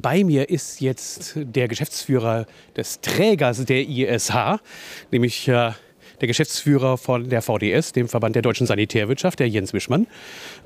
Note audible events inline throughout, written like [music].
Bei mir ist jetzt der Geschäftsführer des Trägers der ISH, nämlich äh, der Geschäftsführer von der VDS, dem Verband der deutschen Sanitärwirtschaft, der Jens Wischmann.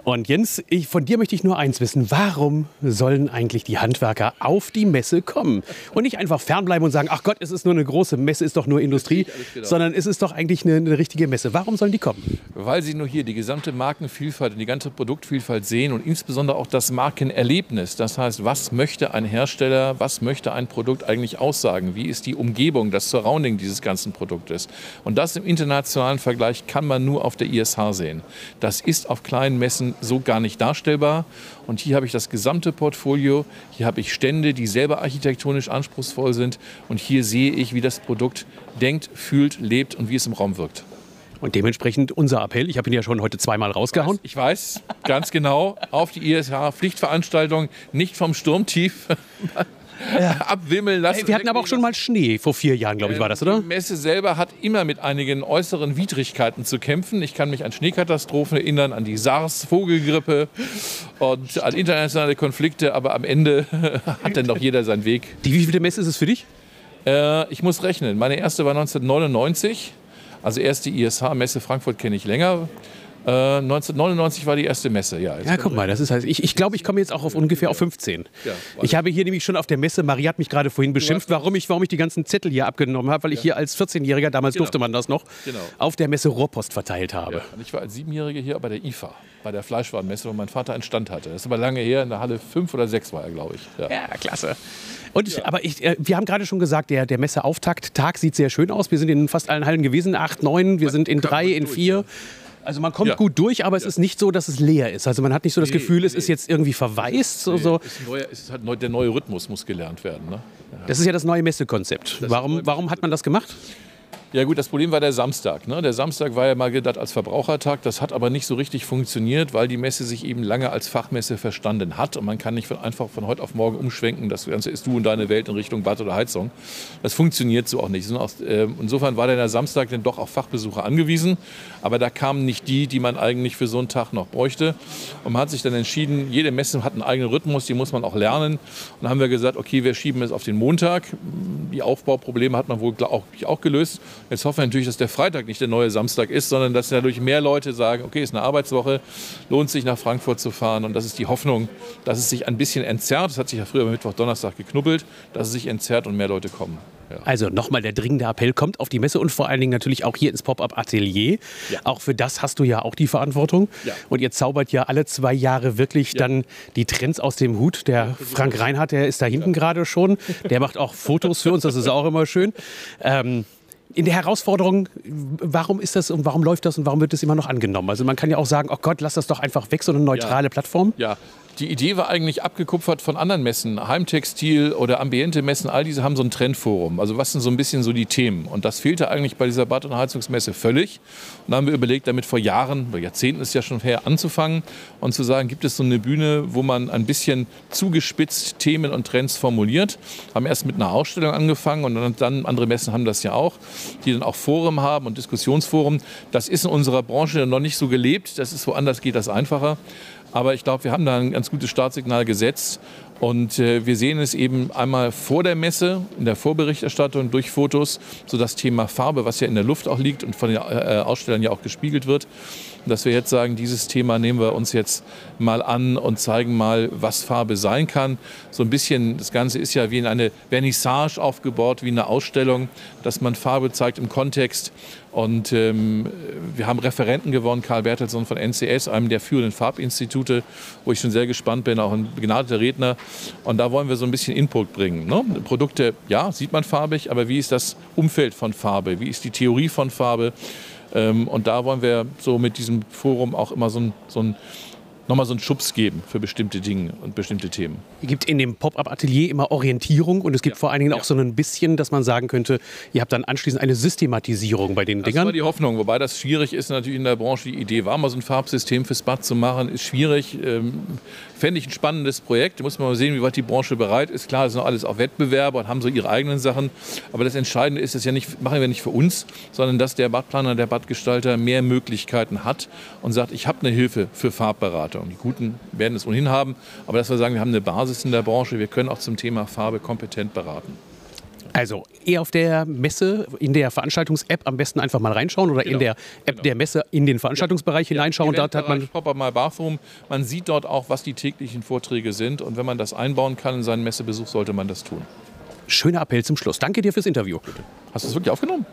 Und Jens, ich, von dir möchte ich nur eins wissen. Warum sollen eigentlich die Handwerker auf die Messe kommen? Und nicht einfach fernbleiben und sagen, ach Gott, es ist nur eine große Messe, ist doch nur Industrie, sondern es ist doch eigentlich eine, eine richtige Messe. Warum sollen die kommen? Weil sie nur hier die gesamte Markenvielfalt und die ganze Produktvielfalt sehen und insbesondere auch das Markenerlebnis. Das heißt, was möchte ein Hersteller, was möchte ein Produkt eigentlich aussagen? Wie ist die Umgebung, das Surrounding dieses ganzen Produktes? Und das im internationalen Vergleich kann man nur auf der ISH sehen. Das ist auf kleinen Messen so gar nicht darstellbar. Und hier habe ich das gesamte Portfolio. Hier habe ich Stände, die selber architektonisch anspruchsvoll sind. Und hier sehe ich, wie das Produkt denkt, fühlt, lebt und wie es im Raum wirkt. Und dementsprechend unser Appell, ich habe ihn ja schon heute zweimal rausgehauen. Ich weiß, ganz genau, auf die ISH, Pflichtveranstaltung, nicht vom Sturmtief. [laughs] abwimmeln lassen. Hey, wir hatten aber auch schon mal Schnee, vor vier Jahren, glaube ich, war das, oder? Die Messe selber hat immer mit einigen äußeren Widrigkeiten zu kämpfen. Ich kann mich an Schneekatastrophen erinnern, an die SARS-Vogelgrippe und an internationale Konflikte, aber am Ende [laughs] hat dann doch jeder seinen Weg. Die wievielte Messe ist es für dich? Äh, ich muss rechnen. Meine erste war 1999. Also erst die ISH-Messe Frankfurt kenne ich länger. 1999 äh, war die erste Messe, ja. Ja, guck mal, das ist halt, ich, ich glaube, ich komme jetzt auch auf ungefähr auf 15. Ja, ich habe hier nämlich schon auf der Messe, Marie hat mich gerade vorhin beschimpft, warum ich, warum ich die ganzen Zettel hier abgenommen habe, weil ich hier als 14-Jähriger, damals genau. durfte man das noch, genau. auf der Messe Rohrpost verteilt habe. Ich war als Siebenjähriger hier bei der IFA, bei der Fleischwarenmesse, wo mein Vater einen Stand hatte. Das ist aber lange her, in der Halle 5 oder 6 war er, glaube ich. Ja, klasse. Und ja. aber ich, äh, wir haben gerade schon gesagt, der, der Messeauftakt Tag sieht sehr schön aus. Wir sind in fast allen Hallen gewesen, acht, neun, wir sind in drei, in vier. Also man kommt ja. gut durch, aber es ist nicht so, dass es leer ist. Also man hat nicht so das nee, Gefühl, nee. es ist jetzt irgendwie verwaist. So, so. Es ist, neuer, es ist halt der neue Rhythmus muss gelernt werden. Ne? Ja. Das ist ja das neue Messekonzept. Warum, warum hat man das gemacht? Ja gut, das Problem war der Samstag. Ne? Der Samstag war ja mal gedacht als Verbrauchertag. Das hat aber nicht so richtig funktioniert, weil die Messe sich eben lange als Fachmesse verstanden hat. Und man kann nicht von, einfach von heute auf morgen umschwenken. Das Ganze ist du und deine Welt in Richtung Bad oder Heizung. Das funktioniert so auch nicht. Ähm, insofern war der Samstag dann doch auf Fachbesucher angewiesen. Aber da kamen nicht die, die man eigentlich für so einen Tag noch bräuchte. Und man hat sich dann entschieden, jede Messe hat einen eigenen Rhythmus, die muss man auch lernen. Und dann haben wir gesagt, okay, wir schieben es auf den Montag. Die Aufbauprobleme hat man wohl auch, auch gelöst. Jetzt hoffen wir natürlich, dass der Freitag nicht der neue Samstag ist, sondern dass dadurch mehr Leute sagen, okay, ist eine Arbeitswoche, lohnt sich nach Frankfurt zu fahren. Und das ist die Hoffnung, dass es sich ein bisschen entzerrt. Das hat sich ja früher am Mittwoch, Donnerstag geknubbelt, dass es sich entzerrt und mehr Leute kommen. Ja. Also nochmal der dringende Appell, kommt auf die Messe und vor allen Dingen natürlich auch hier ins Pop-Up-Atelier. Ja. Auch für das hast du ja auch die Verantwortung. Ja. Und ihr zaubert ja alle zwei Jahre wirklich dann die Trends aus dem Hut. Der Frank Reinhardt, der ist da hinten gerade schon. Der macht auch Fotos für uns, das ist auch immer schön. Ähm, in der Herausforderung, warum ist das und warum läuft das und warum wird das immer noch angenommen? Also man kann ja auch sagen, oh Gott, lass das doch einfach weg, so eine neutrale ja. Plattform. Ja, die Idee war eigentlich abgekupfert von anderen Messen. Heimtextil oder Ambiente-Messen, all diese haben so ein Trendforum. Also was sind so ein bisschen so die Themen? Und das fehlte eigentlich bei dieser Bad- und Heizungsmesse völlig. Und da haben wir überlegt, damit vor Jahren, oder Jahrzehnten ist ja schon her, anzufangen und zu sagen, gibt es so eine Bühne, wo man ein bisschen zugespitzt Themen und Trends formuliert. Haben erst mit einer Ausstellung angefangen und dann, andere Messen haben das ja auch, die dann auch Forum haben und Diskussionsforum. Das ist in unserer Branche noch nicht so gelebt. Das ist woanders geht das einfacher. Aber ich glaube, wir haben da ein ganz gutes Startsignal gesetzt. Und äh, wir sehen es eben einmal vor der Messe, in der Vorberichterstattung durch Fotos, so das Thema Farbe, was ja in der Luft auch liegt und von den äh, Ausstellern ja auch gespiegelt wird. Dass wir jetzt sagen, dieses Thema nehmen wir uns jetzt mal an und zeigen mal, was Farbe sein kann. So ein bisschen, das Ganze ist ja wie in eine Vernissage aufgebaut, wie eine Ausstellung, dass man Farbe zeigt im Kontext und ähm, wir haben Referenten gewonnen, Karl Bertelsson von NCS, einem der führenden Farbinstitute, wo ich schon sehr gespannt bin, auch ein begnadeter Redner. Und da wollen wir so ein bisschen Input bringen. Ne? Produkte, ja, sieht man farbig, aber wie ist das Umfeld von Farbe? Wie ist die Theorie von Farbe? Ähm, und da wollen wir so mit diesem Forum auch immer so ein, so ein nochmal so einen Schubs geben für bestimmte Dinge und bestimmte Themen. Es gibt in dem Pop-up-Atelier immer Orientierung und es gibt ja. vor allen Dingen auch so ein bisschen, dass man sagen könnte, ihr habt dann anschließend eine Systematisierung bei den das Dingern. Das war die Hoffnung, wobei das schwierig ist natürlich in der Branche. Die Idee war mal so ein Farbsystem fürs Bad zu machen, ist schwierig. Ähm, Fände ich ein spannendes Projekt. Da muss man mal sehen, wie weit die Branche bereit ist. Klar, das sind alles auch Wettbewerber und haben so ihre eigenen Sachen. Aber das Entscheidende ist, das ja nicht, machen wir nicht für uns, sondern dass der Badplaner, der Badgestalter mehr Möglichkeiten hat und sagt, ich habe eine Hilfe für Farbberatung. Veranstaltungen. Die Guten werden es ohnehin haben, aber dass wir sagen, wir haben eine Basis in der Branche, wir können auch zum Thema Farbe kompetent beraten. Also eher auf der Messe, in der Veranstaltungs-App am besten einfach mal reinschauen oder genau, in der App genau. der Messe in den Veranstaltungsbereich ja, hineinschauen. Ja, dort hat man Pop My Bathroom. Man sieht dort auch, was die täglichen Vorträge sind und wenn man das einbauen kann in seinen Messebesuch, sollte man das tun. Schöner Appell zum Schluss. Danke dir fürs Interview. Hast du es wirklich aufgenommen?